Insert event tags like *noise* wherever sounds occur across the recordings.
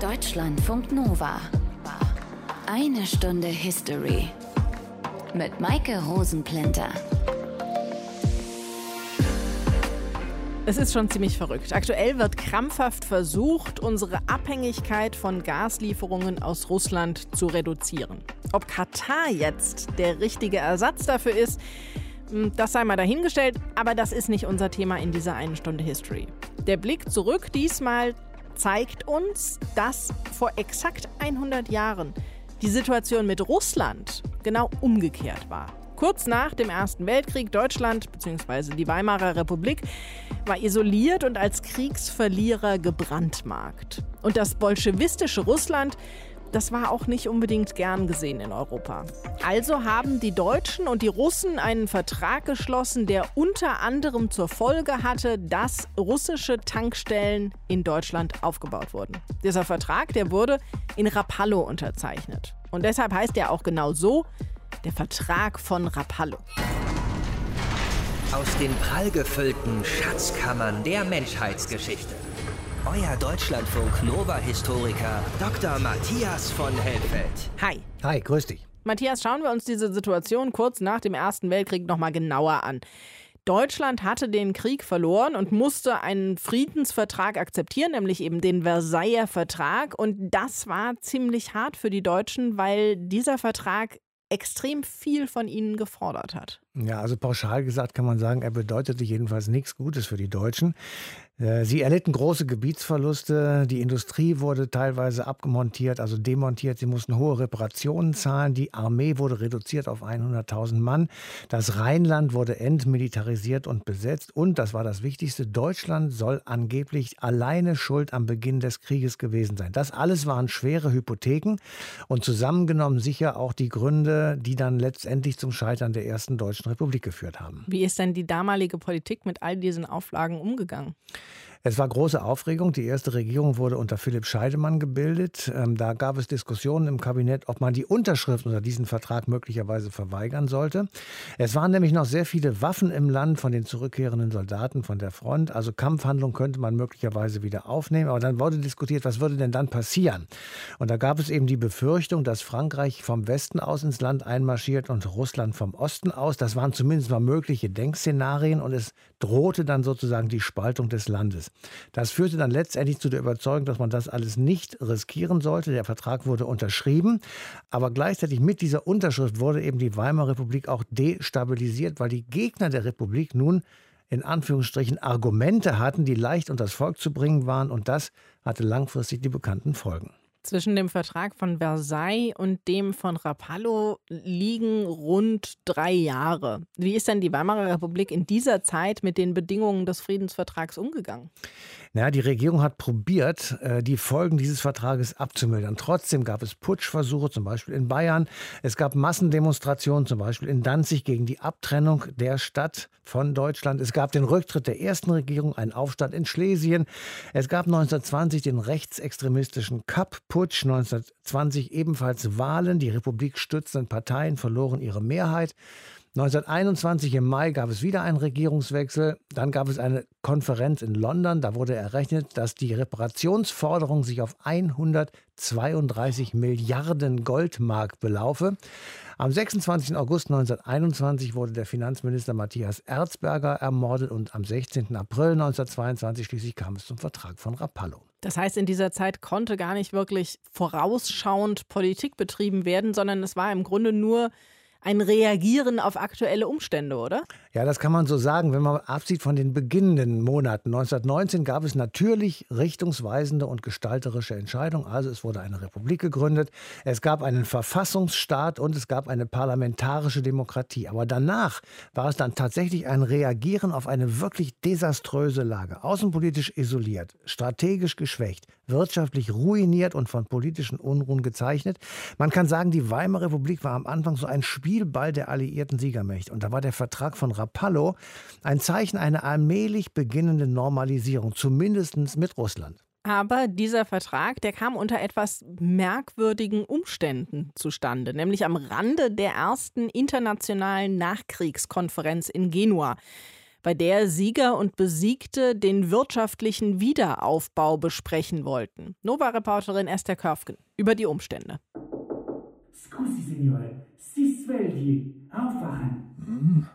Deutschlandfunk Nova. Eine Stunde History. Mit Maike Rosenplinter. Es ist schon ziemlich verrückt. Aktuell wird krampfhaft versucht, unsere Abhängigkeit von Gaslieferungen aus Russland zu reduzieren. Ob Katar jetzt der richtige Ersatz dafür ist, hm, das sei mal dahingestellt, aber das ist nicht unser Thema in dieser einen Stunde History. Der Blick zurück diesmal zeigt uns, dass vor exakt 100 Jahren die Situation mit Russland genau umgekehrt war. Kurz nach dem Ersten Weltkrieg Deutschland bzw. die Weimarer Republik war isoliert und als Kriegsverlierer gebrandmarkt. Und das bolschewistische Russland das war auch nicht unbedingt gern gesehen in Europa. Also haben die Deutschen und die Russen einen Vertrag geschlossen, der unter anderem zur Folge hatte, dass russische Tankstellen in Deutschland aufgebaut wurden. Dieser Vertrag, der wurde in Rapallo unterzeichnet. Und deshalb heißt er auch genau so, der Vertrag von Rapallo. Aus den prallgefüllten Schatzkammern der Menschheitsgeschichte euer Deutschlandfunk Nova-Historiker Dr. Matthias von Helfeld. Hi. Hi, grüß dich. Matthias, schauen wir uns diese Situation kurz nach dem Ersten Weltkrieg nochmal genauer an. Deutschland hatte den Krieg verloren und musste einen Friedensvertrag akzeptieren, nämlich eben den Versailler Vertrag. Und das war ziemlich hart für die Deutschen, weil dieser Vertrag extrem viel von ihnen gefordert hat. Ja, also pauschal gesagt kann man sagen, er bedeutete jedenfalls nichts Gutes für die Deutschen. Äh, sie erlitten große Gebietsverluste, die Industrie wurde teilweise abgemontiert, also demontiert, sie mussten hohe Reparationen zahlen, die Armee wurde reduziert auf 100.000 Mann, das Rheinland wurde entmilitarisiert und besetzt und, das war das Wichtigste, Deutschland soll angeblich alleine schuld am Beginn des Krieges gewesen sein. Das alles waren schwere Hypotheken und zusammengenommen sicher auch die Gründe, die dann letztendlich zum Scheitern der ersten Deutschen Republik geführt haben. Wie ist denn die damalige Politik mit all diesen Auflagen umgegangen? Es war große Aufregung. Die erste Regierung wurde unter Philipp Scheidemann gebildet. Ähm, da gab es Diskussionen im Kabinett, ob man die Unterschrift unter diesen Vertrag möglicherweise verweigern sollte. Es waren nämlich noch sehr viele Waffen im Land von den zurückkehrenden Soldaten von der Front. Also Kampfhandlungen könnte man möglicherweise wieder aufnehmen. Aber dann wurde diskutiert, was würde denn dann passieren? Und da gab es eben die Befürchtung, dass Frankreich vom Westen aus ins Land einmarschiert und Russland vom Osten aus. Das waren zumindest mal mögliche Denkszenarien und es drohte dann sozusagen die Spaltung des Landes. Das führte dann letztendlich zu der Überzeugung, dass man das alles nicht riskieren sollte. Der Vertrag wurde unterschrieben, aber gleichzeitig mit dieser Unterschrift wurde eben die Weimarer Republik auch destabilisiert, weil die Gegner der Republik nun in Anführungsstrichen Argumente hatten, die leicht unter das Volk zu bringen waren und das hatte langfristig die bekannten Folgen. Zwischen dem Vertrag von Versailles und dem von Rapallo liegen rund drei Jahre. Wie ist denn die Weimarer Republik in dieser Zeit mit den Bedingungen des Friedensvertrags umgegangen? Naja, die Regierung hat probiert, äh, die Folgen dieses Vertrages abzumildern. Trotzdem gab es Putschversuche, zum Beispiel in Bayern. Es gab Massendemonstrationen, zum Beispiel in Danzig, gegen die Abtrennung der Stadt von Deutschland. Es gab den Rücktritt der ersten Regierung, einen Aufstand in Schlesien. Es gab 1920 den rechtsextremistischen Kapp-Putsch, 1920 ebenfalls Wahlen. Die Republik stützenden Parteien verloren ihre Mehrheit. 1921 im Mai gab es wieder einen Regierungswechsel. Dann gab es eine Konferenz in London. Da wurde errechnet, dass die Reparationsforderung sich auf 132 Milliarden Goldmark belaufe. Am 26. August 1921 wurde der Finanzminister Matthias Erzberger ermordet und am 16. April 1922 schließlich kam es zum Vertrag von Rapallo. Das heißt, in dieser Zeit konnte gar nicht wirklich vorausschauend Politik betrieben werden, sondern es war im Grunde nur ein Reagieren auf aktuelle Umstände, oder? Ja, das kann man so sagen, wenn man absieht von den beginnenden Monaten. 1919 gab es natürlich richtungsweisende und gestalterische Entscheidungen. Also es wurde eine Republik gegründet, es gab einen Verfassungsstaat und es gab eine parlamentarische Demokratie. Aber danach war es dann tatsächlich ein Reagieren auf eine wirklich desaströse Lage. Außenpolitisch isoliert, strategisch geschwächt, wirtschaftlich ruiniert und von politischen Unruhen gezeichnet. Man kann sagen, die Weimarer Republik war am Anfang so ein Spiel Spielball der alliierten Siegermächte. Und da war der Vertrag von Rapallo ein Zeichen einer allmählich beginnenden Normalisierung, zumindest mit Russland. Aber dieser Vertrag, der kam unter etwas merkwürdigen Umständen zustande, nämlich am Rande der ersten internationalen Nachkriegskonferenz in Genua. Bei der Sieger und Besiegte den wirtschaftlichen Wiederaufbau besprechen wollten. Nova-Reporterin Esther Körfgen über die Umstände. Scusi, Signore, si svegli, aufwachen. Hm.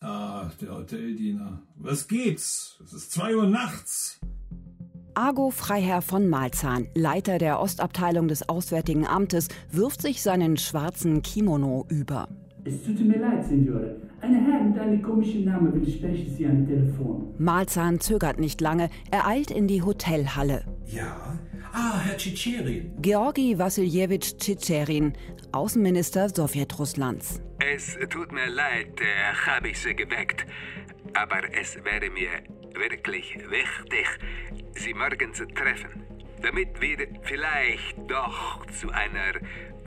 Ah, der Hoteldiener. Was geht's? Es ist zwei Uhr nachts. Argo Freiherr von Malzahn, Leiter der Ostabteilung des Auswärtigen Amtes, wirft sich seinen schwarzen Kimono über. Es tut mir leid, Signore. Eine Herr mit einem komischen Namen will sprechen Sie am Telefon. Malzahn zögert nicht lange. Er eilt in die Hotelhalle. Ja? Ah, Herr Tschitscherin. Georgi Wassiljewitsch Tschitscherin, Außenminister Sowjetrusslands. Es tut mir leid, äh, habe ich Sie geweckt. Aber es wäre mir wirklich wichtig, Sie morgen zu treffen, damit wir vielleicht doch zu einer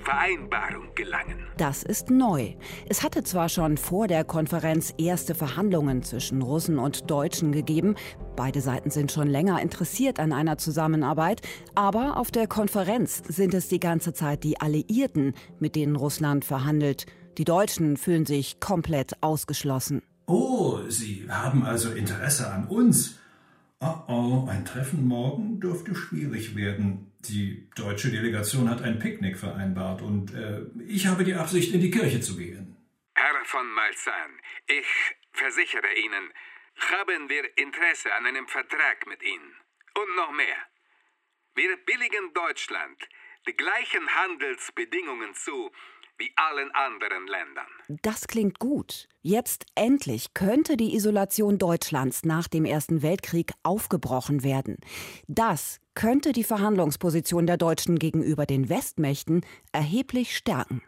Vereinbarung gelangen. Das ist neu. Es hatte zwar schon vor der Konferenz erste Verhandlungen zwischen Russen und Deutschen gegeben, beide Seiten sind schon länger interessiert an einer Zusammenarbeit, aber auf der Konferenz sind es die ganze Zeit die Alliierten, mit denen Russland verhandelt. Die Deutschen fühlen sich komplett ausgeschlossen. Oh, Sie haben also Interesse an uns. Oh oh, ein Treffen morgen dürfte schwierig werden. Die deutsche Delegation hat ein Picknick vereinbart und äh, ich habe die Absicht, in die Kirche zu gehen. Herr von Malzahn, ich versichere Ihnen, haben wir Interesse an einem Vertrag mit Ihnen. Und noch mehr. Wir billigen Deutschland die gleichen Handelsbedingungen zu wie allen anderen Ländern. Das klingt gut. Jetzt endlich könnte die Isolation Deutschlands nach dem Ersten Weltkrieg aufgebrochen werden. Das könnte die Verhandlungsposition der Deutschen gegenüber den Westmächten erheblich stärken.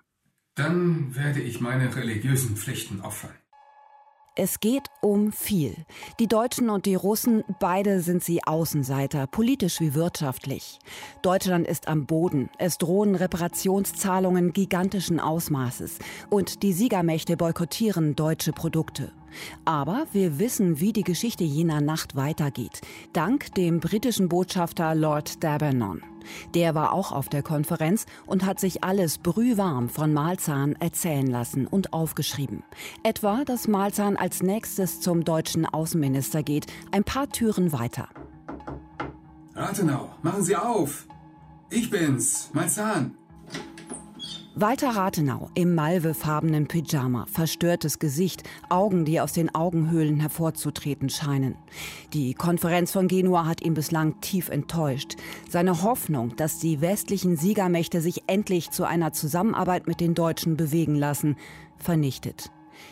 Dann werde ich meine religiösen Pflichten opfern. Es geht um viel. Die Deutschen und die Russen, beide sind sie Außenseiter, politisch wie wirtschaftlich. Deutschland ist am Boden. Es drohen Reparationszahlungen gigantischen Ausmaßes. Und die Siegermächte boykottieren deutsche Produkte. Aber wir wissen, wie die Geschichte jener Nacht weitergeht. Dank dem britischen Botschafter Lord Dabernon. Der war auch auf der Konferenz und hat sich alles brühwarm von Malzahn erzählen lassen und aufgeschrieben. Etwa, dass Malzahn als nächstes zum deutschen Außenminister geht, ein paar Türen weiter. Rathenau, machen Sie auf! Ich bin's, Malzahn. Walter Rathenau im malvefarbenen Pyjama, verstörtes Gesicht, Augen, die aus den Augenhöhlen hervorzutreten scheinen. Die Konferenz von Genua hat ihn bislang tief enttäuscht. Seine Hoffnung, dass die westlichen Siegermächte sich endlich zu einer Zusammenarbeit mit den Deutschen bewegen lassen, vernichtet.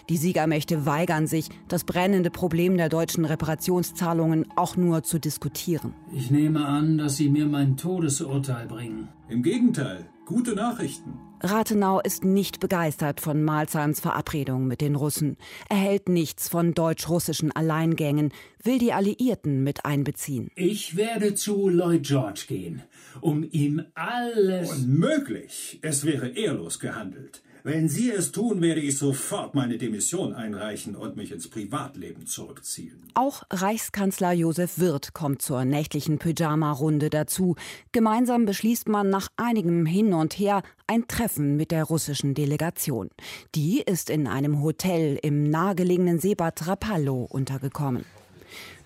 Die Siegermächte weigern sich, das brennende Problem der deutschen Reparationszahlungen auch nur zu diskutieren. Ich nehme an, dass Sie mir mein Todesurteil bringen. Im Gegenteil, gute Nachrichten. Rathenau ist nicht begeistert von Malzahns Verabredung mit den Russen. Er hält nichts von deutsch-russischen Alleingängen, will die Alliierten mit einbeziehen. Ich werde zu Lloyd George gehen, um ihm alles. Unmöglich. Es wäre ehrlos gehandelt. Wenn Sie es tun, werde ich sofort meine Demission einreichen und mich ins Privatleben zurückziehen. Auch Reichskanzler Josef Wirth kommt zur nächtlichen Pyjama-Runde dazu. Gemeinsam beschließt man nach einigem Hin und Her ein Treffen mit der russischen Delegation. Die ist in einem Hotel im nahegelegenen Seebad Rapallo untergekommen.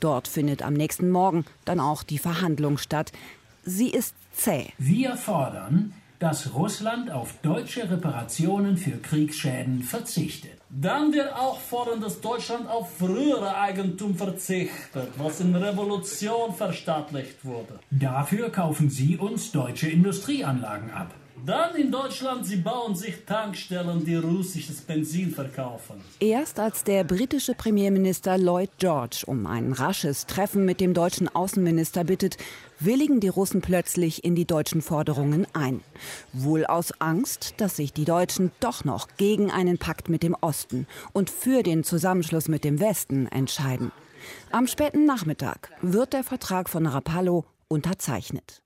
Dort findet am nächsten Morgen dann auch die Verhandlung statt. Sie ist zäh. Wir fordern, dass Russland auf deutsche Reparationen für Kriegsschäden verzichtet. Dann wir auch fordern, dass Deutschland auf frühere Eigentum verzichtet, was in Revolution verstaatlicht wurde. Dafür kaufen Sie uns deutsche Industrieanlagen ab. Dann in Deutschland, sie bauen sich Tankstellen, die russisches Benzin verkaufen. Erst als der britische Premierminister Lloyd George um ein rasches Treffen mit dem deutschen Außenminister bittet, willigen die Russen plötzlich in die deutschen Forderungen ein. Wohl aus Angst, dass sich die Deutschen doch noch gegen einen Pakt mit dem Osten und für den Zusammenschluss mit dem Westen entscheiden. Am späten Nachmittag wird der Vertrag von Rapallo unterzeichnet.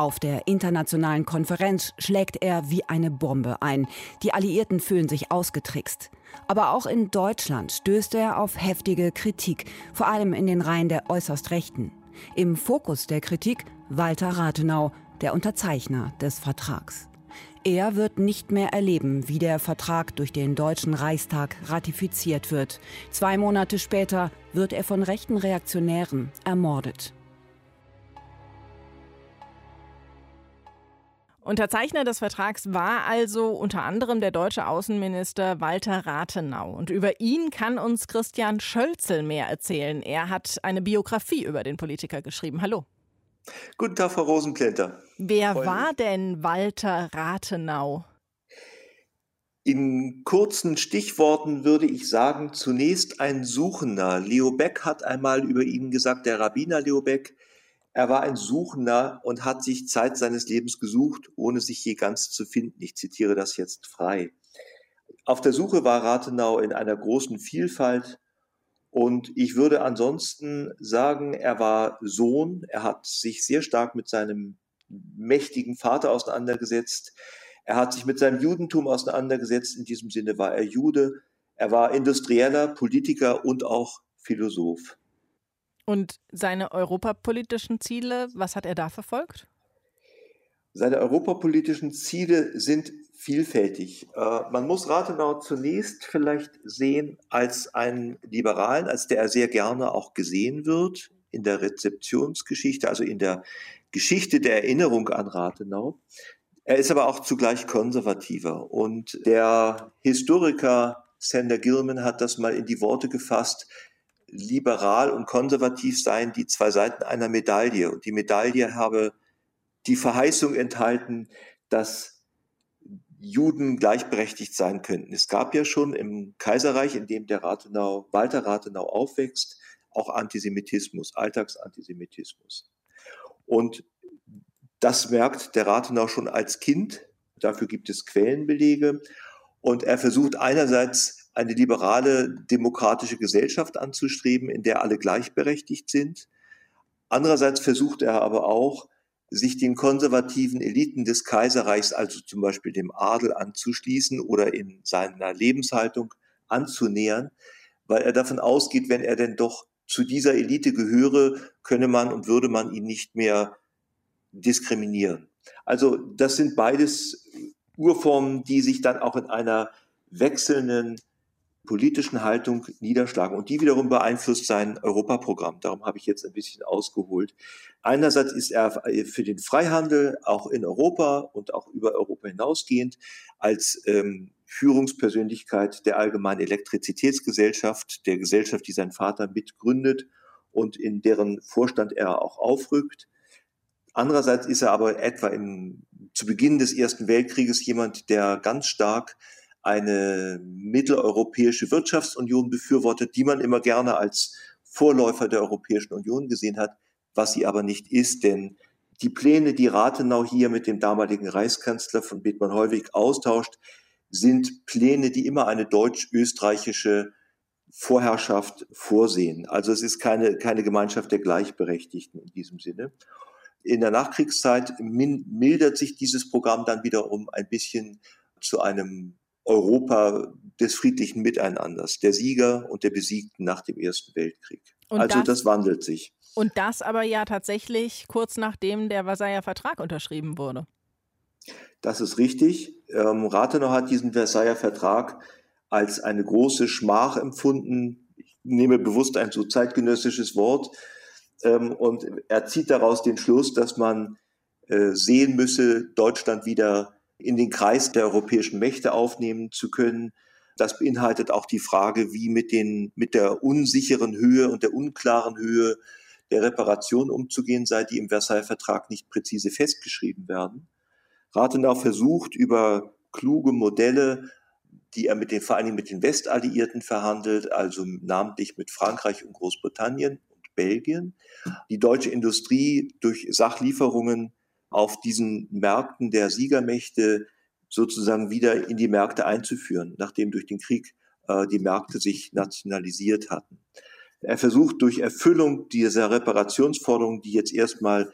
Auf der internationalen Konferenz schlägt er wie eine Bombe ein. Die Alliierten fühlen sich ausgetrickst. Aber auch in Deutschland stößt er auf heftige Kritik, vor allem in den Reihen der äußerst Rechten. Im Fokus der Kritik Walter Rathenau, der Unterzeichner des Vertrags. Er wird nicht mehr erleben, wie der Vertrag durch den Deutschen Reichstag ratifiziert wird. Zwei Monate später wird er von rechten Reaktionären ermordet. Unterzeichner des Vertrags war also unter anderem der deutsche Außenminister Walter Rathenau. Und über ihn kann uns Christian Schölzel mehr erzählen. Er hat eine Biografie über den Politiker geschrieben. Hallo. Guten Tag, Frau Rosenplanter. Wer war denn Walter Rathenau? In kurzen Stichworten würde ich sagen, zunächst ein Suchender. Leo Beck hat einmal über ihn gesagt, der Rabbiner Leo Beck, er war ein Suchender und hat sich Zeit seines Lebens gesucht, ohne sich je ganz zu finden. Ich zitiere das jetzt frei. Auf der Suche war Rathenau in einer großen Vielfalt und ich würde ansonsten sagen, er war Sohn, er hat sich sehr stark mit seinem mächtigen Vater auseinandergesetzt. Er hat sich mit seinem Judentum auseinandergesetzt. In diesem Sinne war er Jude. Er war Industrieller, Politiker und auch Philosoph. Und seine europapolitischen Ziele, was hat er da verfolgt? Seine europapolitischen Ziele sind vielfältig. Äh, man muss Rathenau zunächst vielleicht sehen als einen Liberalen, als der er sehr gerne auch gesehen wird in der Rezeptionsgeschichte, also in der Geschichte der Erinnerung an Rathenau. Er ist aber auch zugleich konservativer. Und der Historiker Sander Gilman hat das mal in die Worte gefasst, liberal und konservativ seien die zwei Seiten einer Medaille. Und die Medaille habe die Verheißung enthalten, dass Juden gleichberechtigt sein könnten. Es gab ja schon im Kaiserreich, in dem der Rathenau, Walter Rathenau aufwächst, auch Antisemitismus, Alltagsantisemitismus. Und das merkt der Rathenau schon als Kind. Dafür gibt es Quellenbelege. Und er versucht einerseits eine liberale demokratische Gesellschaft anzustreben, in der alle gleichberechtigt sind. Andererseits versucht er aber auch, sich den konservativen Eliten des Kaiserreichs, also zum Beispiel dem Adel, anzuschließen oder in seiner Lebenshaltung anzunähern, weil er davon ausgeht, wenn er denn doch zu dieser Elite gehöre, könne man und würde man ihn nicht mehr diskriminieren. Also das sind beides Urformen, die sich dann auch in einer wechselnden politischen Haltung niederschlagen. Und die wiederum beeinflusst sein Europaprogramm. Darum habe ich jetzt ein bisschen ausgeholt. Einerseits ist er für den Freihandel auch in Europa und auch über Europa hinausgehend als ähm, Führungspersönlichkeit der Allgemeinen Elektrizitätsgesellschaft, der Gesellschaft, die sein Vater mitgründet und in deren Vorstand er auch aufrückt. Andererseits ist er aber etwa im, zu Beginn des Ersten Weltkrieges jemand, der ganz stark eine mitteleuropäische Wirtschaftsunion befürwortet, die man immer gerne als Vorläufer der Europäischen Union gesehen hat, was sie aber nicht ist, denn die Pläne, die Rathenau hier mit dem damaligen Reichskanzler von Bethmann Heuwig austauscht, sind Pläne, die immer eine deutsch-österreichische Vorherrschaft vorsehen. Also es ist keine, keine Gemeinschaft der Gleichberechtigten in diesem Sinne. In der Nachkriegszeit mildert sich dieses Programm dann wiederum ein bisschen zu einem Europa des friedlichen Miteinanders, der Sieger und der Besiegten nach dem Ersten Weltkrieg. Und also das, das wandelt sich. Und das aber ja tatsächlich kurz nachdem der Versailler Vertrag unterschrieben wurde. Das ist richtig. Ähm, Rathenau hat diesen Versailler Vertrag als eine große Schmach empfunden. Ich nehme bewusst ein so zeitgenössisches Wort. Ähm, und er zieht daraus den Schluss, dass man äh, sehen müsse, Deutschland wieder in den Kreis der europäischen Mächte aufnehmen zu können. Das beinhaltet auch die Frage, wie mit, den, mit der unsicheren Höhe und der unklaren Höhe der Reparation umzugehen sei, die im Versailles Vertrag nicht präzise festgeschrieben werden. Rathenau versucht über kluge Modelle, die er mit den, vor Dingen mit den Westalliierten verhandelt, also namentlich mit Frankreich und Großbritannien und Belgien, die deutsche Industrie durch Sachlieferungen auf diesen Märkten der Siegermächte sozusagen wieder in die Märkte einzuführen, nachdem durch den Krieg äh, die Märkte sich nationalisiert hatten. Er versucht durch Erfüllung dieser Reparationsforderungen, die jetzt erstmal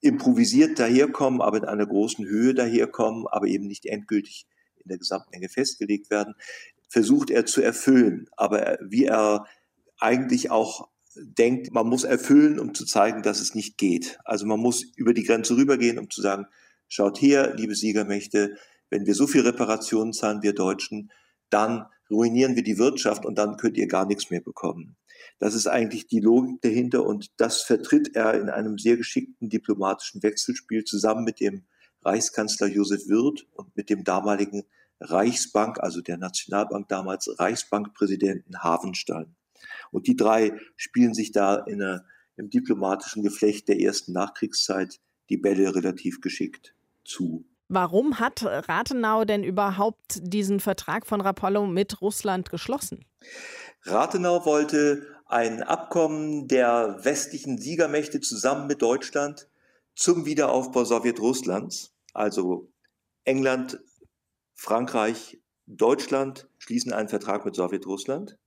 improvisiert daherkommen, aber in einer großen Höhe daherkommen, aber eben nicht endgültig in der Gesamtmenge festgelegt werden, versucht er zu erfüllen. Aber wie er eigentlich auch denkt, man muss erfüllen, um zu zeigen, dass es nicht geht. Also man muss über die Grenze rübergehen, um zu sagen, schaut her, liebe Siegermächte, wenn wir so viel Reparationen zahlen, wir Deutschen, dann ruinieren wir die Wirtschaft und dann könnt ihr gar nichts mehr bekommen. Das ist eigentlich die Logik dahinter und das vertritt er in einem sehr geschickten diplomatischen Wechselspiel zusammen mit dem Reichskanzler Josef Wirth und mit dem damaligen Reichsbank, also der Nationalbank damals, Reichsbankpräsidenten Havenstein. Und die drei spielen sich da in einer, im diplomatischen Geflecht der ersten Nachkriegszeit die Bälle relativ geschickt zu. Warum hat Rathenau denn überhaupt diesen Vertrag von Rapallo mit Russland geschlossen? Rathenau wollte ein Abkommen der westlichen Siegermächte zusammen mit Deutschland zum Wiederaufbau Sowjetrusslands, also England, Frankreich, Deutschland schließen einen Vertrag mit Sowjetrussland.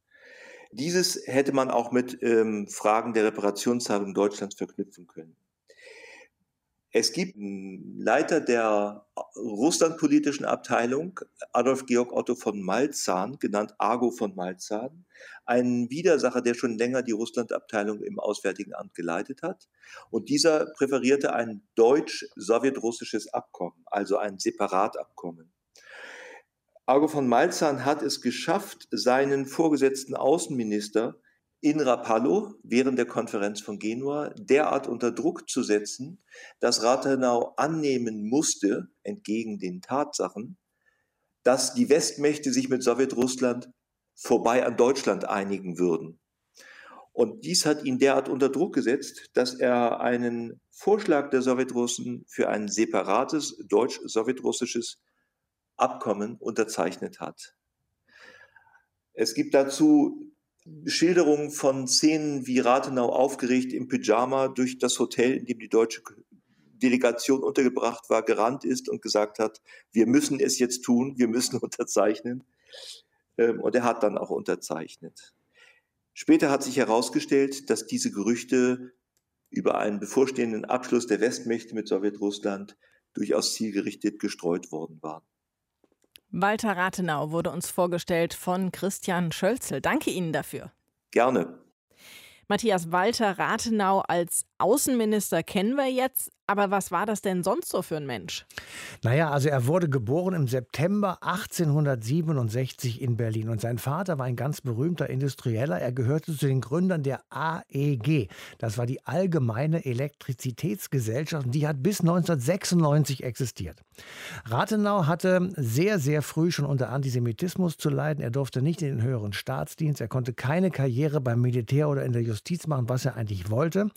Dieses hätte man auch mit ähm, Fragen der Reparationszahlung Deutschlands verknüpfen können. Es gibt einen Leiter der russlandpolitischen Abteilung, Adolf Georg Otto von Malzahn, genannt Argo von Malzahn, einen Widersacher, der schon länger die Russlandabteilung im Auswärtigen Amt geleitet hat. Und dieser präferierte ein deutsch-sowjetrussisches Abkommen, also ein Separatabkommen. Argo von Malzahn hat es geschafft, seinen vorgesetzten Außenminister in Rapallo während der Konferenz von Genua derart unter Druck zu setzen, dass Rathenau annehmen musste, entgegen den Tatsachen, dass die Westmächte sich mit Sowjetrussland vorbei an Deutschland einigen würden. Und dies hat ihn derart unter Druck gesetzt, dass er einen Vorschlag der Sowjetrussen für ein separates deutsch-sowjetrussisches Abkommen unterzeichnet hat. Es gibt dazu Schilderungen von Szenen, wie Rathenau aufgeregt im Pyjama durch das Hotel, in dem die deutsche Delegation untergebracht war, gerannt ist und gesagt hat, wir müssen es jetzt tun, wir müssen *laughs* unterzeichnen. Ähm, und er hat dann auch unterzeichnet. Später hat sich herausgestellt, dass diese Gerüchte über einen bevorstehenden Abschluss der Westmächte mit Sowjetrussland durchaus zielgerichtet gestreut worden waren. Walter Rathenau wurde uns vorgestellt von Christian Schölzel. Danke Ihnen dafür. Gerne. Matthias Walter Rathenau als Außenminister kennen wir jetzt. Aber was war das denn sonst so für ein Mensch? Naja, also er wurde geboren im September 1867 in Berlin und sein Vater war ein ganz berühmter Industrieller. Er gehörte zu den Gründern der AEG. Das war die Allgemeine Elektrizitätsgesellschaft und die hat bis 1996 existiert. Rathenau hatte sehr, sehr früh schon unter Antisemitismus zu leiden. Er durfte nicht in den höheren Staatsdienst. Er konnte keine Karriere beim Militär oder in der Justiz machen, was er eigentlich wollte.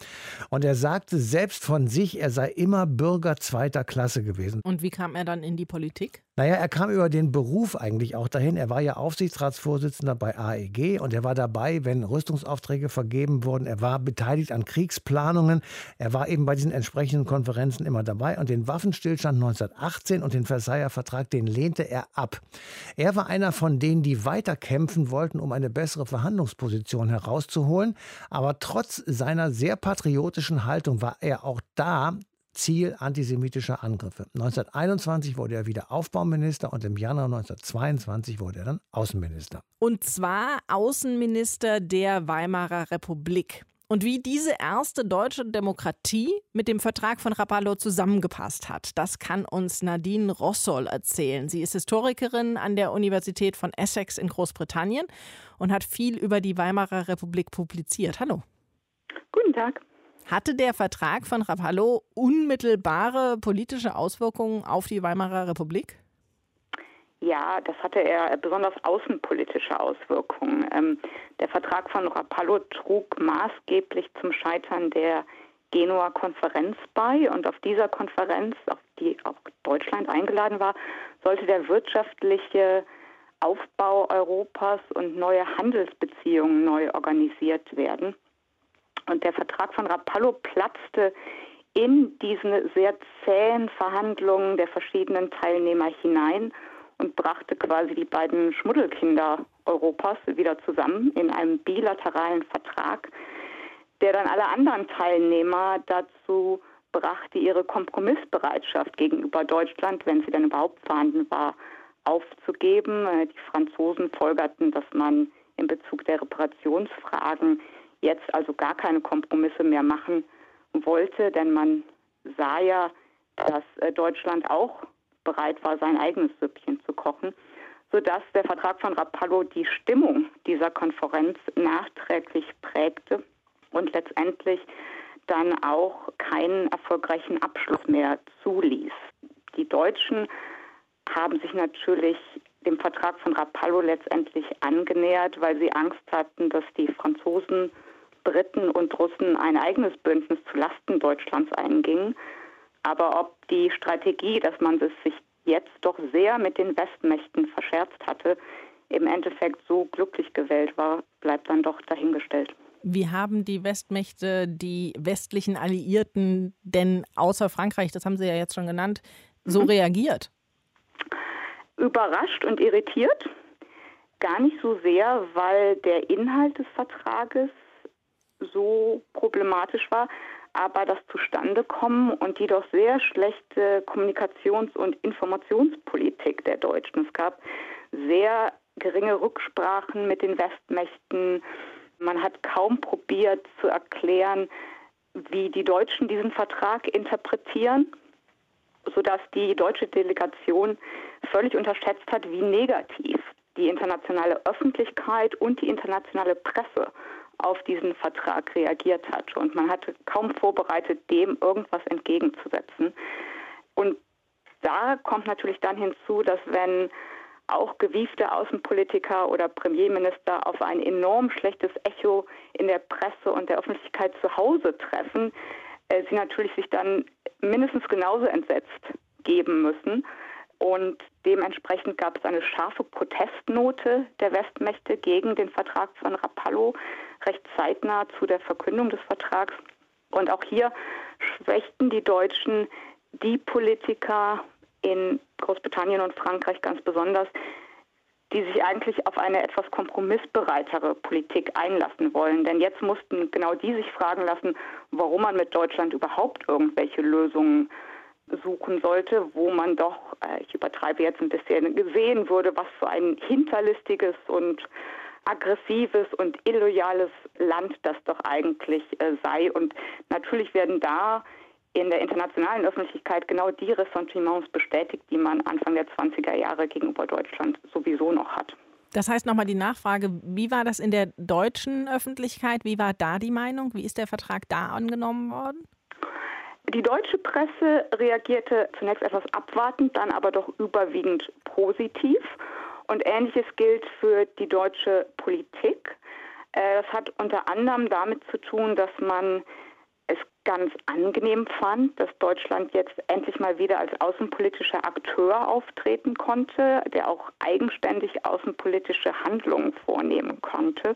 Und er sagte selbst von sich, er sei immer Bürger zweiter Klasse gewesen. Und wie kam er dann in die Politik? Naja, er kam über den Beruf eigentlich auch dahin. Er war ja Aufsichtsratsvorsitzender bei AEG und er war dabei, wenn Rüstungsaufträge vergeben wurden. Er war beteiligt an Kriegsplanungen. Er war eben bei diesen entsprechenden Konferenzen immer dabei. Und den Waffenstillstand 1918 und den Versailler Vertrag, den lehnte er ab. Er war einer von denen, die weiter kämpfen wollten, um eine bessere Verhandlungsposition herauszuholen. Aber trotz seiner sehr patriotischen Haltung war er auch da Ziel antisemitischer Angriffe. 1921 wurde er wieder Aufbauminister und im Januar 1922 wurde er dann Außenminister. Und zwar Außenminister der Weimarer Republik. Und wie diese erste deutsche Demokratie mit dem Vertrag von Rapallo zusammengepasst hat, das kann uns Nadine Rossol erzählen. Sie ist Historikerin an der Universität von Essex in Großbritannien und hat viel über die Weimarer Republik publiziert. Hallo. Guten Tag. Hatte der Vertrag von Rapallo unmittelbare politische Auswirkungen auf die Weimarer Republik? Ja, das hatte er besonders außenpolitische Auswirkungen. Ähm, der Vertrag von Rapallo trug maßgeblich zum Scheitern der Genua Konferenz bei und auf dieser Konferenz, auf die auch Deutschland eingeladen war, sollte der wirtschaftliche Aufbau Europas und neue Handelsbeziehungen neu organisiert werden. Und der Vertrag von Rapallo platzte in diese sehr zähen Verhandlungen der verschiedenen Teilnehmer hinein und brachte quasi die beiden Schmuddelkinder Europas wieder zusammen in einem bilateralen Vertrag, der dann alle anderen Teilnehmer dazu brachte, ihre Kompromissbereitschaft gegenüber Deutschland, wenn sie denn überhaupt vorhanden war, aufzugeben. Die Franzosen folgerten, dass man in Bezug der Reparationsfragen jetzt also gar keine Kompromisse mehr machen wollte, denn man sah ja dass äh, Deutschland auch bereit war, sein eigenes Süppchen zu kochen, sodass der Vertrag von Rapallo die Stimmung dieser Konferenz nachträglich prägte und letztendlich dann auch keinen erfolgreichen Abschluss mehr zuließ. Die Deutschen haben sich natürlich dem Vertrag von Rapallo letztendlich angenähert, weil sie Angst hatten, dass die Franzosen, Briten und Russen ein eigenes Bündnis zu Lasten Deutschlands eingingen. Aber ob die Strategie, dass man es sich jetzt doch sehr mit den Westmächten verscherzt hatte, im Endeffekt so glücklich gewählt war, bleibt dann doch dahingestellt. Wie haben die Westmächte, die westlichen Alliierten denn außer Frankreich, das haben Sie ja jetzt schon genannt, so mhm. reagiert? Überrascht und irritiert. Gar nicht so sehr, weil der Inhalt des Vertrages so problematisch war, aber das Zustandekommen und die doch sehr schlechte Kommunikations- und Informationspolitik der Deutschen. Es gab sehr geringe Rücksprachen mit den Westmächten. Man hat kaum probiert zu erklären, wie die Deutschen diesen Vertrag interpretieren, sodass die deutsche Delegation völlig unterschätzt hat, wie negativ die internationale Öffentlichkeit und die internationale Presse auf diesen Vertrag reagiert hat. Und man hatte kaum vorbereitet, dem irgendwas entgegenzusetzen. Und da kommt natürlich dann hinzu, dass wenn auch gewiefte Außenpolitiker oder Premierminister auf ein enorm schlechtes Echo in der Presse und der Öffentlichkeit zu Hause treffen, äh, sie natürlich sich dann mindestens genauso entsetzt geben müssen. Und dementsprechend gab es eine scharfe Protestnote der Westmächte gegen den Vertrag von Rapallo, recht zeitnah zu der Verkündung des Vertrags. Und auch hier schwächten die Deutschen die Politiker in Großbritannien und Frankreich ganz besonders, die sich eigentlich auf eine etwas kompromissbereitere Politik einlassen wollen. Denn jetzt mussten genau die sich fragen lassen, warum man mit Deutschland überhaupt irgendwelche Lösungen suchen sollte, wo man doch, äh, ich übertreibe jetzt ein bisschen, gesehen würde, was für ein hinterlistiges und aggressives und illoyales Land das doch eigentlich äh, sei. Und natürlich werden da in der internationalen Öffentlichkeit genau die Ressentiments bestätigt, die man Anfang der 20er Jahre gegenüber Deutschland sowieso noch hat. Das heißt nochmal die Nachfrage, wie war das in der deutschen Öffentlichkeit? Wie war da die Meinung? Wie ist der Vertrag da angenommen worden? Die deutsche Presse reagierte zunächst etwas abwartend, dann aber doch überwiegend positiv. Und ähnliches gilt für die deutsche Politik. Äh, das hat unter anderem damit zu tun, dass man es ganz angenehm fand, dass Deutschland jetzt endlich mal wieder als außenpolitischer Akteur auftreten konnte, der auch eigenständig außenpolitische Handlungen vornehmen konnte.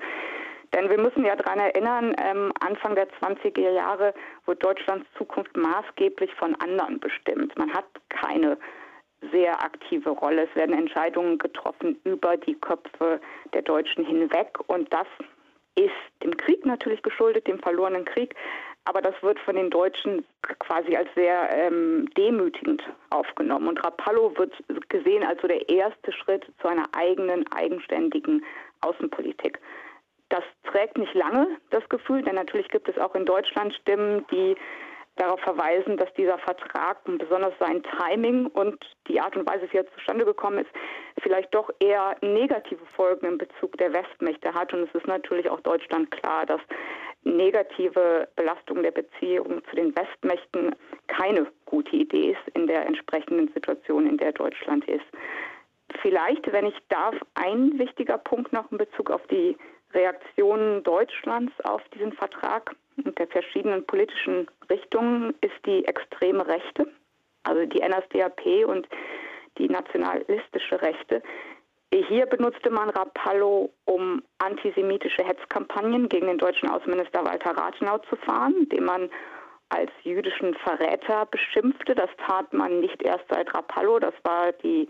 Denn wir müssen ja daran erinnern, ähm, Anfang der 20er Jahre wurde Deutschlands Zukunft maßgeblich von anderen bestimmt. Man hat keine sehr aktive Rolle. Es werden Entscheidungen getroffen über die Köpfe der Deutschen hinweg. Und das ist dem Krieg natürlich geschuldet, dem verlorenen Krieg. Aber das wird von den Deutschen quasi als sehr ähm, demütigend aufgenommen. Und Rapallo wird gesehen als so der erste Schritt zu einer eigenen, eigenständigen Außenpolitik. Das trägt nicht lange, das Gefühl, denn natürlich gibt es auch in Deutschland Stimmen, die darauf verweisen, dass dieser Vertrag und besonders sein Timing und die Art und Weise, wie er zustande gekommen ist, vielleicht doch eher negative Folgen in Bezug der Westmächte hat. Und es ist natürlich auch Deutschland klar, dass negative Belastung der Beziehungen zu den Westmächten keine gute Idee ist in der entsprechenden Situation, in der Deutschland ist. Vielleicht, wenn ich darf, ein wichtiger Punkt noch in Bezug auf die Reaktionen Deutschlands auf diesen Vertrag der verschiedenen politischen Richtungen ist die extreme Rechte, also die NSDAP und die nationalistische Rechte. Hier benutzte man Rapallo, um antisemitische Hetzkampagnen gegen den deutschen Außenminister Walter Rathenau zu fahren, den man als jüdischen Verräter beschimpfte. Das tat man nicht erst seit Rapallo, das war die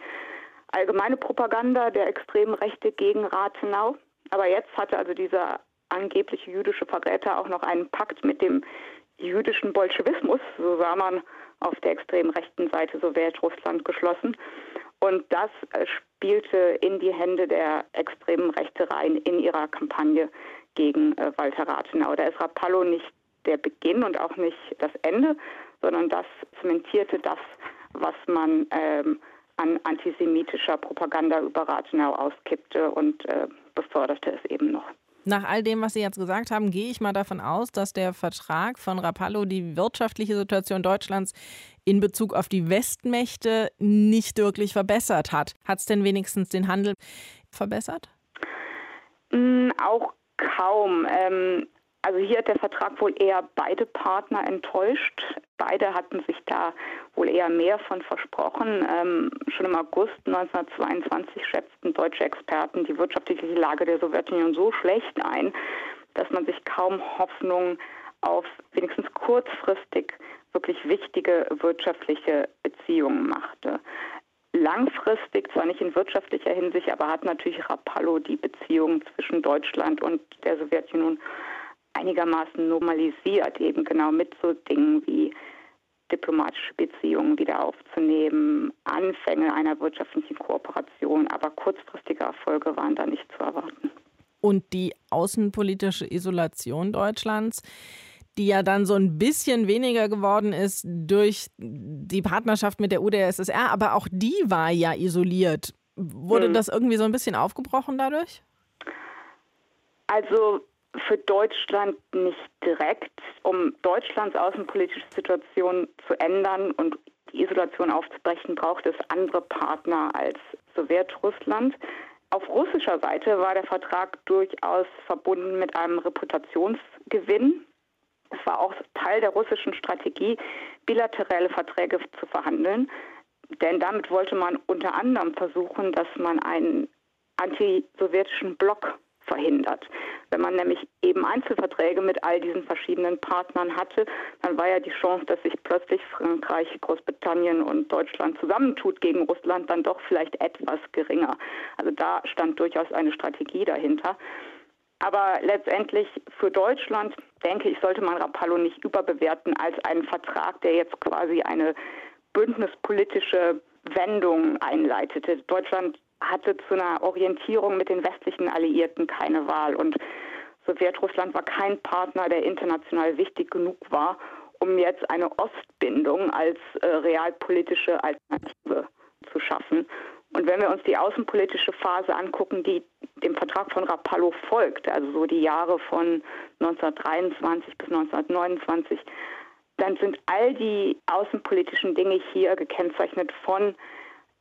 allgemeine Propaganda der extremen Rechte gegen Rathenau. Aber jetzt hatte also dieser angebliche jüdische Verräter auch noch einen Pakt mit dem jüdischen Bolschewismus, so sah man auf der extrem rechten Seite Sowjetrussland geschlossen. Und das äh, spielte in die Hände der extremen Rechte rein in ihrer Kampagne gegen äh, Walter Rathenau. Da ist Rapallo nicht der Beginn und auch nicht das Ende, sondern das zementierte das, was man ähm, an antisemitischer Propaganda über Rathenau auskippte und äh, beförderte es eben noch. Nach all dem, was Sie jetzt gesagt haben, gehe ich mal davon aus, dass der Vertrag von Rapallo die wirtschaftliche Situation Deutschlands in Bezug auf die Westmächte nicht wirklich verbessert hat. Hat es denn wenigstens den Handel verbessert? Mm, auch kaum. Ähm, also hier hat der Vertrag wohl eher beide Partner enttäuscht. Beide hatten sich da wohl eher mehr von versprochen. Ähm, schon im August 1922 schätzten deutsche Experten die wirtschaftliche Lage der Sowjetunion so schlecht ein, dass man sich kaum Hoffnung auf wenigstens kurzfristig wirklich wichtige wirtschaftliche Beziehungen machte. Langfristig, zwar nicht in wirtschaftlicher Hinsicht, aber hat natürlich Rapallo die Beziehungen zwischen Deutschland und der Sowjetunion einigermaßen normalisiert, eben genau mit so Dingen wie diplomatische Beziehungen wieder aufzunehmen, Anfänge einer wirtschaftlichen Kooperation, aber kurzfristige Erfolge waren da nicht zu erwarten. Und die außenpolitische Isolation Deutschlands, die ja dann so ein bisschen weniger geworden ist durch die Partnerschaft mit der UdSSR, aber auch die war ja isoliert. Wurde hm. das irgendwie so ein bisschen aufgebrochen dadurch? Also für Deutschland nicht direkt. Um Deutschlands außenpolitische Situation zu ändern und die Isolation aufzubrechen, braucht es andere Partner als Sowjetrussland. Auf russischer Seite war der Vertrag durchaus verbunden mit einem Reputationsgewinn. Es war auch Teil der russischen Strategie, bilaterale Verträge zu verhandeln. Denn damit wollte man unter anderem versuchen, dass man einen antisowjetischen Block verhindert. Wenn man nämlich eben Einzelverträge mit all diesen verschiedenen Partnern hatte, dann war ja die Chance, dass sich plötzlich Frankreich, Großbritannien und Deutschland zusammentut gegen Russland, dann doch vielleicht etwas geringer. Also da stand durchaus eine Strategie dahinter. Aber letztendlich für Deutschland, denke ich, sollte man Rapallo nicht überbewerten als einen Vertrag, der jetzt quasi eine bündnispolitische Wendung einleitete. Deutschland hatte zu einer Orientierung mit den westlichen Alliierten keine Wahl. Und Sowjetrussland war kein Partner, der international wichtig genug war, um jetzt eine Ostbindung als äh, realpolitische Alternative zu schaffen. Und wenn wir uns die außenpolitische Phase angucken, die dem Vertrag von Rapallo folgt, also so die Jahre von 1923 bis 1929, dann sind all die außenpolitischen Dinge hier gekennzeichnet von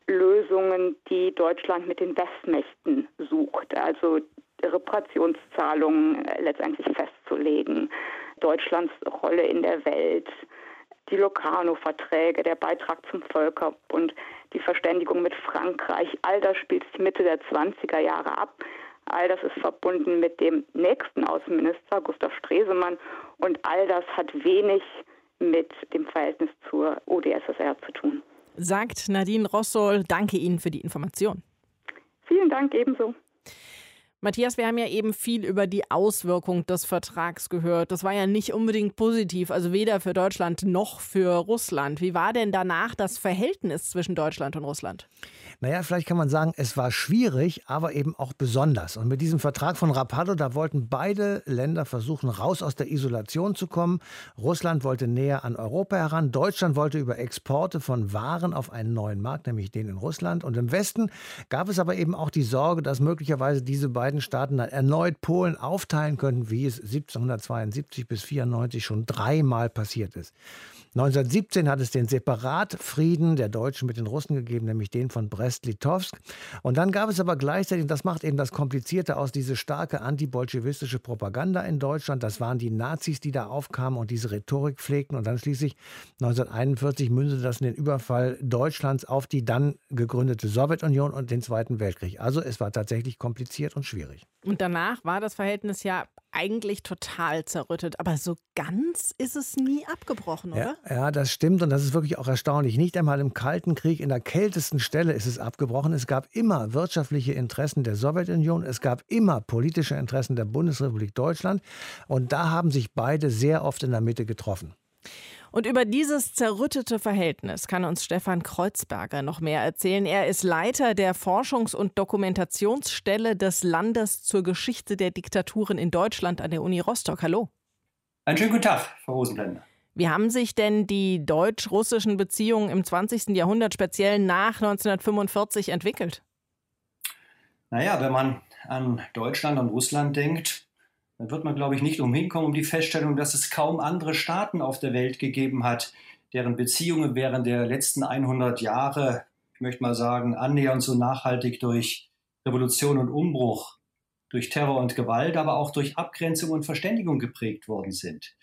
Lösungen, die Deutschland mit den Westmächten sucht, also Reparationszahlungen letztendlich festzulegen, Deutschlands Rolle in der Welt, die Locarno-Verträge, der Beitrag zum Völkerbund, die Verständigung mit Frankreich, all das spielt sich Mitte der 20er Jahre ab. All das ist verbunden mit dem nächsten Außenminister, Gustav Stresemann, und all das hat wenig mit dem Verhältnis zur UdSSR zu tun sagt Nadine Rossol. Danke Ihnen für die Information. Vielen Dank ebenso. Matthias, wir haben ja eben viel über die Auswirkung des Vertrags gehört. Das war ja nicht unbedingt positiv, also weder für Deutschland noch für Russland. Wie war denn danach das Verhältnis zwischen Deutschland und Russland? Naja, vielleicht kann man sagen, es war schwierig, aber eben auch besonders. Und mit diesem Vertrag von Rapallo, da wollten beide Länder versuchen, raus aus der Isolation zu kommen. Russland wollte näher an Europa heran. Deutschland wollte über Exporte von Waren auf einen neuen Markt, nämlich den in Russland. Und im Westen gab es aber eben auch die Sorge, dass möglicherweise diese beiden Staaten dann erneut Polen aufteilen könnten, wie es 1772 bis 94 schon dreimal passiert ist. 1917 hat es den Separatfrieden der Deutschen mit den Russen gegeben, nämlich den von Brest-Litovsk. Und dann gab es aber gleichzeitig, das macht eben das Komplizierte aus, diese starke antibolschewistische Propaganda in Deutschland. Das waren die Nazis, die da aufkamen und diese Rhetorik pflegten. Und dann schließlich 1941 mündete das in den Überfall Deutschlands auf die dann gegründete Sowjetunion und den Zweiten Weltkrieg. Also es war tatsächlich kompliziert und schwierig. Und danach war das Verhältnis ja eigentlich total zerrüttet. Aber so ganz ist es nie abgebrochen, oder? Ja, ja, das stimmt und das ist wirklich auch erstaunlich. Nicht einmal im Kalten Krieg in der kältesten Stelle ist es abgebrochen. Es gab immer wirtschaftliche Interessen der Sowjetunion, es gab immer politische Interessen der Bundesrepublik Deutschland und da haben sich beide sehr oft in der Mitte getroffen. Und über dieses zerrüttete Verhältnis kann uns Stefan Kreuzberger noch mehr erzählen. Er ist Leiter der Forschungs- und Dokumentationsstelle des Landes zur Geschichte der Diktaturen in Deutschland an der Uni Rostock. Hallo. Einen schönen guten Tag, Frau Rosenblender. Wie haben sich denn die deutsch-russischen Beziehungen im 20. Jahrhundert speziell nach 1945 entwickelt? Naja, wenn man an Deutschland und Russland denkt, dann wird man, glaube ich, nicht umhin kommen um die Feststellung, dass es kaum andere Staaten auf der Welt gegeben hat, deren Beziehungen während der letzten 100 Jahre, ich möchte mal sagen, annähernd so nachhaltig durch Revolution und Umbruch, durch Terror und Gewalt, aber auch durch Abgrenzung und Verständigung geprägt worden sind.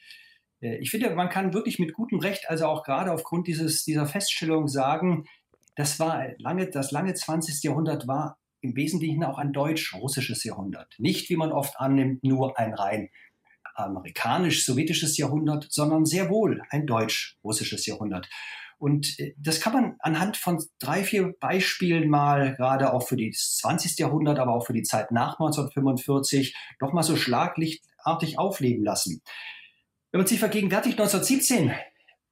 Äh, ich finde, man kann wirklich mit gutem Recht, also auch gerade aufgrund dieses, dieser Feststellung sagen, das war lange, das lange 20. Jahrhundert war im Wesentlichen auch ein deutsch-russisches Jahrhundert. Nicht, wie man oft annimmt, nur ein rein amerikanisch-sowjetisches Jahrhundert, sondern sehr wohl ein deutsch-russisches Jahrhundert. Und äh, das kann man anhand von drei, vier Beispielen mal, gerade auch für das 20. Jahrhundert, aber auch für die Zeit nach 1945, doch mal so schlaglichtartig aufleben lassen. Wenn man sich vergegenwärtigt, 1917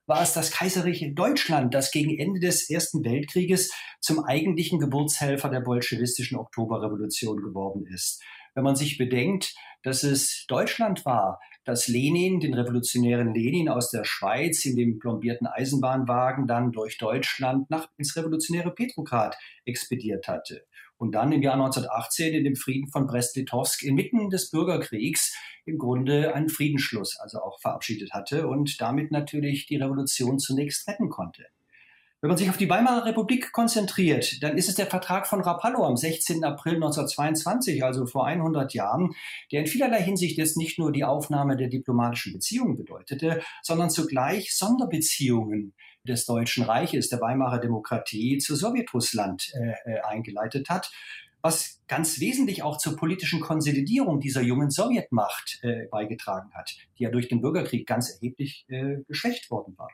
war es das Kaiserreich Deutschland, das gegen Ende des Ersten Weltkrieges zum eigentlichen Geburtshelfer der bolschewistischen Oktoberrevolution geworden ist. Wenn man sich bedenkt, dass es Deutschland war, das Lenin, den revolutionären Lenin aus der Schweiz in dem plombierten Eisenbahnwagen dann durch Deutschland nach ins revolutionäre Petrograd expediert hatte. Und dann im Jahr 1918 in dem Frieden von Brest-Litovsk inmitten des Bürgerkriegs im Grunde einen Friedensschluss also auch verabschiedet hatte und damit natürlich die Revolution zunächst retten konnte. Wenn man sich auf die Weimarer Republik konzentriert, dann ist es der Vertrag von Rapallo am 16. April 1922, also vor 100 Jahren, der in vielerlei Hinsicht jetzt nicht nur die Aufnahme der diplomatischen Beziehungen bedeutete, sondern zugleich Sonderbeziehungen des Deutschen Reiches, der Weimarer Demokratie zu Sowjetrussland äh, äh, eingeleitet hat was ganz wesentlich auch zur politischen Konsolidierung dieser jungen Sowjetmacht äh, beigetragen hat, die ja durch den Bürgerkrieg ganz erheblich äh, geschwächt worden war.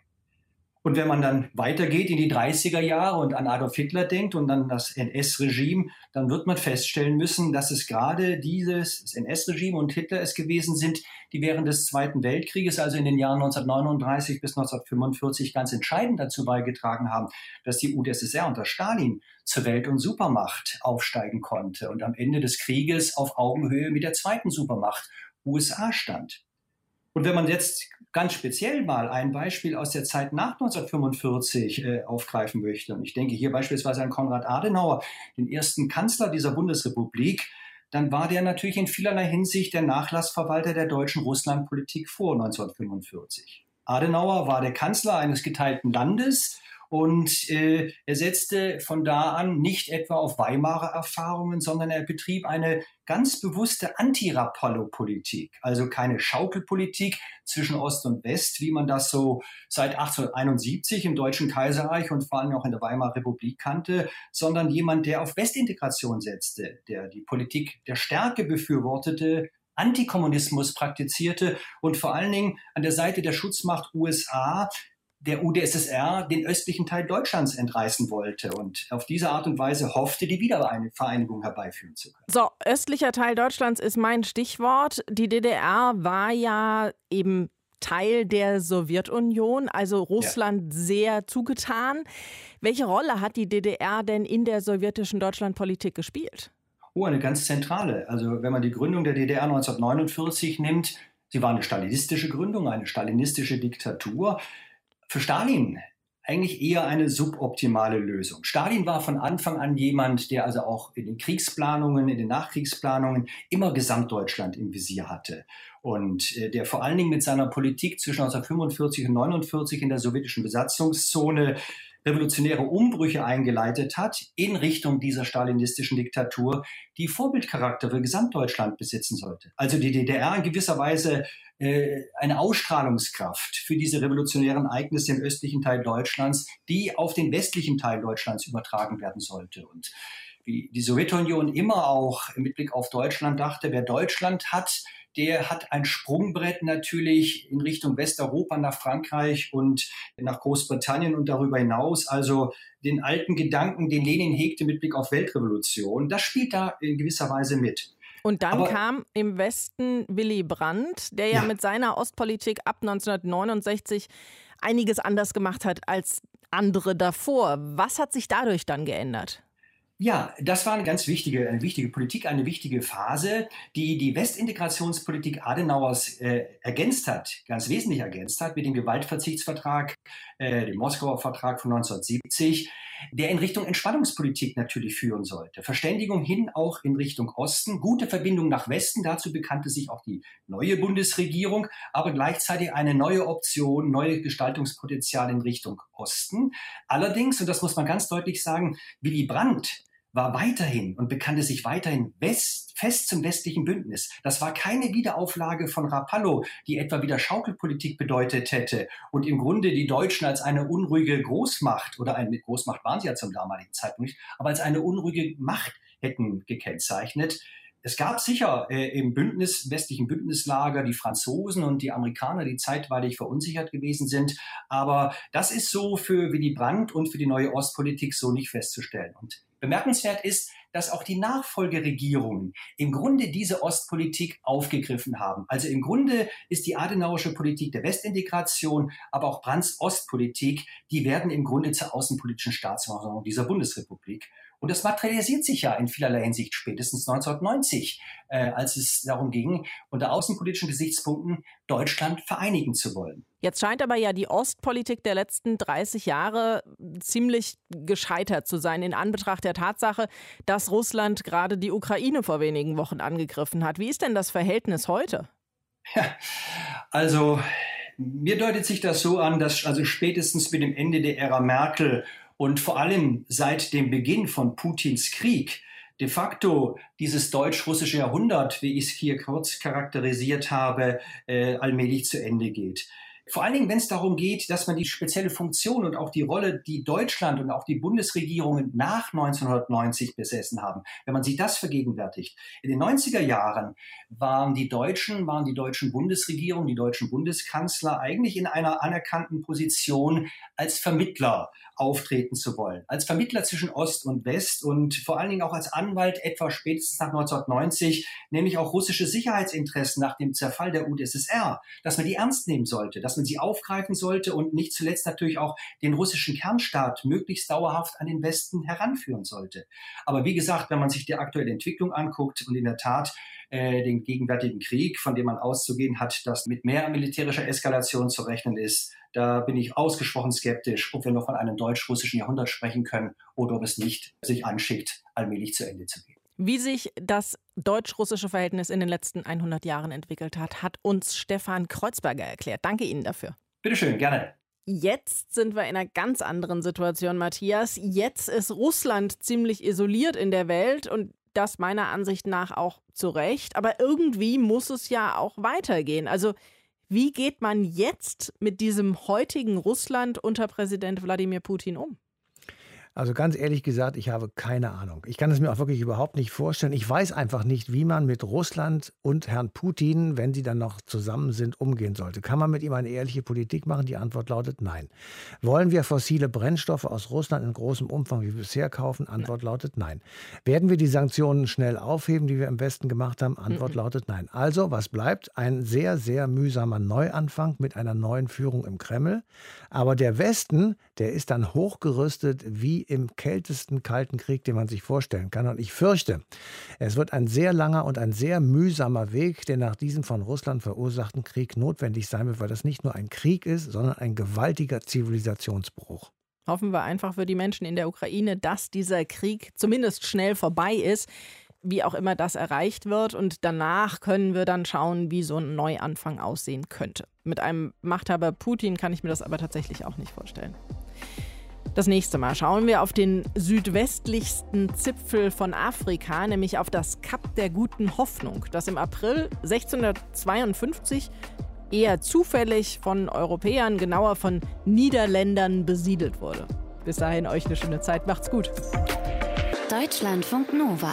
Und wenn man dann weitergeht in die 30er Jahre und an Adolf Hitler denkt und dann das NS-Regime, dann wird man feststellen müssen, dass es gerade dieses NS-Regime und Hitler es gewesen sind, die während des Zweiten Weltkrieges, also in den Jahren 1939 bis 1945, ganz entscheidend dazu beigetragen haben, dass die UdSSR unter Stalin zur Welt- und Supermacht aufsteigen konnte und am Ende des Krieges auf Augenhöhe mit der zweiten Supermacht USA stand. Und wenn man jetzt ganz speziell mal ein Beispiel aus der Zeit nach 1945 äh, aufgreifen möchte, und ich denke hier beispielsweise an Konrad Adenauer, den ersten Kanzler dieser Bundesrepublik, dann war der natürlich in vielerlei Hinsicht der Nachlassverwalter der deutschen Russlandpolitik vor 1945. Adenauer war der Kanzler eines geteilten Landes und äh, er setzte von da an nicht etwa auf Weimarer Erfahrungen, sondern er betrieb eine ganz bewusste Anti-Rapallo-Politik, also keine Schaukelpolitik zwischen Ost und West, wie man das so seit 1871 im Deutschen Kaiserreich und vor allem auch in der Weimarer Republik kannte, sondern jemand, der auf Westintegration setzte, der die Politik der Stärke befürwortete, Antikommunismus praktizierte und vor allen Dingen an der Seite der Schutzmacht USA der UdSSR den östlichen Teil Deutschlands entreißen wollte und auf diese Art und Weise hoffte, die Wiedervereinigung herbeiführen zu können. So, östlicher Teil Deutschlands ist mein Stichwort. Die DDR war ja eben Teil der Sowjetunion, also Russland ja. sehr zugetan. Welche Rolle hat die DDR denn in der sowjetischen Deutschlandpolitik gespielt? Oh, eine ganz zentrale. Also wenn man die Gründung der DDR 1949 nimmt, sie war eine stalinistische Gründung, eine stalinistische Diktatur für Stalin eigentlich eher eine suboptimale Lösung. Stalin war von Anfang an jemand, der also auch in den Kriegsplanungen, in den Nachkriegsplanungen immer Gesamtdeutschland im Visier hatte und äh, der vor allen Dingen mit seiner Politik zwischen 1945 und 1949 in der sowjetischen Besatzungszone revolutionäre Umbrüche eingeleitet hat in Richtung dieser stalinistischen Diktatur, die Vorbildcharakter für Gesamtdeutschland besitzen sollte. Also die DDR in gewisser Weise äh, eine Ausstrahlungskraft für diese revolutionären Ereignisse im östlichen Teil Deutschlands, die auf den westlichen Teil Deutschlands übertragen werden sollte. Und wie die Sowjetunion immer auch mit Blick auf Deutschland dachte, wer Deutschland hat, der hat ein Sprungbrett natürlich in Richtung Westeuropa nach Frankreich und nach Großbritannien und darüber hinaus. Also den alten Gedanken, den Lenin hegte mit Blick auf Weltrevolution, das spielt da in gewisser Weise mit. Und dann Aber, kam im Westen Willy Brandt, der ja, ja mit seiner Ostpolitik ab 1969 einiges anders gemacht hat als andere davor. Was hat sich dadurch dann geändert? Ja, das war eine ganz wichtige, eine wichtige Politik, eine wichtige Phase, die die Westintegrationspolitik Adenauers äh, ergänzt hat, ganz wesentlich ergänzt hat mit dem Gewaltverzichtsvertrag, äh, dem Moskauer Vertrag von 1970, der in Richtung Entspannungspolitik natürlich führen sollte. Verständigung hin auch in Richtung Osten, gute Verbindung nach Westen, dazu bekannte sich auch die neue Bundesregierung, aber gleichzeitig eine neue Option, neue Gestaltungspotenzial in Richtung Osten. Allerdings, und das muss man ganz deutlich sagen, Willy Brandt war weiterhin und bekannte sich weiterhin West, fest zum westlichen Bündnis. Das war keine Wiederauflage von Rapallo, die etwa wieder Schaukelpolitik bedeutet hätte und im Grunde die Deutschen als eine unruhige Großmacht oder eine Großmacht waren sie ja zum damaligen Zeitpunkt aber als eine unruhige Macht hätten gekennzeichnet. Es gab sicher äh, im Bündnis, westlichen Bündnislager die Franzosen und die Amerikaner, die zeitweilig verunsichert gewesen sind. Aber das ist so für Willy Brandt und für die neue Ostpolitik so nicht festzustellen. Und Bemerkenswert ist, dass auch die Nachfolgeregierungen im Grunde diese Ostpolitik aufgegriffen haben. Also im Grunde ist die adenauerische Politik der Westintegration, aber auch Brandts Ostpolitik, die werden im Grunde zur außenpolitischen Staatsverfassung dieser Bundesrepublik. Und das materialisiert sich ja in vielerlei Hinsicht spätestens 1990, äh, als es darum ging, unter außenpolitischen Gesichtspunkten Deutschland vereinigen zu wollen. Jetzt scheint aber ja die Ostpolitik der letzten 30 Jahre ziemlich gescheitert zu sein, in Anbetracht der Tatsache, dass Russland gerade die Ukraine vor wenigen Wochen angegriffen hat. Wie ist denn das Verhältnis heute? Ja, also mir deutet sich das so an, dass also spätestens mit dem Ende der Ära Merkel und vor allem seit dem Beginn von Putins Krieg de facto dieses deutsch-russische Jahrhundert, wie ich es hier kurz charakterisiert habe, äh, allmählich zu Ende geht. Vor allen Dingen, wenn es darum geht, dass man die spezielle Funktion und auch die Rolle, die Deutschland und auch die Bundesregierungen nach 1990 besessen haben, wenn man sich das vergegenwärtigt. In den 90er Jahren waren die Deutschen, waren die deutschen Bundesregierungen, die deutschen Bundeskanzler eigentlich in einer anerkannten Position als Vermittler auftreten zu wollen. Als Vermittler zwischen Ost und West und vor allen Dingen auch als Anwalt etwa spätestens nach 1990, nämlich auch russische Sicherheitsinteressen nach dem Zerfall der UdSSR, dass man die ernst nehmen sollte, dass man sie aufgreifen sollte und nicht zuletzt natürlich auch den russischen Kernstaat möglichst dauerhaft an den Westen heranführen sollte. Aber wie gesagt, wenn man sich die aktuelle Entwicklung anguckt und in der Tat äh, den gegenwärtigen Krieg, von dem man auszugehen hat, dass mit mehr militärischer Eskalation zu rechnen ist, da bin ich ausgesprochen skeptisch, ob wir noch von einem deutsch-russischen Jahrhundert sprechen können oder ob es nicht sich anschickt, allmählich zu Ende zu gehen. Wie sich das deutsch-russische Verhältnis in den letzten 100 Jahren entwickelt hat, hat uns Stefan Kreuzberger erklärt. Danke Ihnen dafür. Bitte schön, gerne. Jetzt sind wir in einer ganz anderen Situation, Matthias. Jetzt ist Russland ziemlich isoliert in der Welt und das meiner Ansicht nach auch zu Recht. Aber irgendwie muss es ja auch weitergehen. Also wie geht man jetzt mit diesem heutigen Russland unter Präsident Wladimir Putin um? Also ganz ehrlich gesagt, ich habe keine Ahnung. Ich kann es mir auch wirklich überhaupt nicht vorstellen. Ich weiß einfach nicht, wie man mit Russland und Herrn Putin, wenn sie dann noch zusammen sind, umgehen sollte. Kann man mit ihm eine ehrliche Politik machen? Die Antwort lautet nein. Wollen wir fossile Brennstoffe aus Russland in großem Umfang wie bisher kaufen? Antwort lautet nein. Werden wir die Sanktionen schnell aufheben, die wir im Westen gemacht haben? Antwort lautet nein. Also, was bleibt? Ein sehr, sehr mühsamer Neuanfang mit einer neuen Führung im Kreml. Aber der Westen, der ist dann hochgerüstet wie im kältesten Kalten Krieg, den man sich vorstellen kann. Und ich fürchte, es wird ein sehr langer und ein sehr mühsamer Weg, der nach diesem von Russland verursachten Krieg notwendig sein wird, weil das nicht nur ein Krieg ist, sondern ein gewaltiger Zivilisationsbruch. Hoffen wir einfach für die Menschen in der Ukraine, dass dieser Krieg zumindest schnell vorbei ist wie auch immer das erreicht wird. Und danach können wir dann schauen, wie so ein Neuanfang aussehen könnte. Mit einem Machthaber Putin kann ich mir das aber tatsächlich auch nicht vorstellen. Das nächste Mal schauen wir auf den südwestlichsten Zipfel von Afrika, nämlich auf das Kap der guten Hoffnung, das im April 1652 eher zufällig von Europäern, genauer von Niederländern besiedelt wurde. Bis dahin euch eine schöne Zeit, macht's gut. Deutschlandfunk Nova.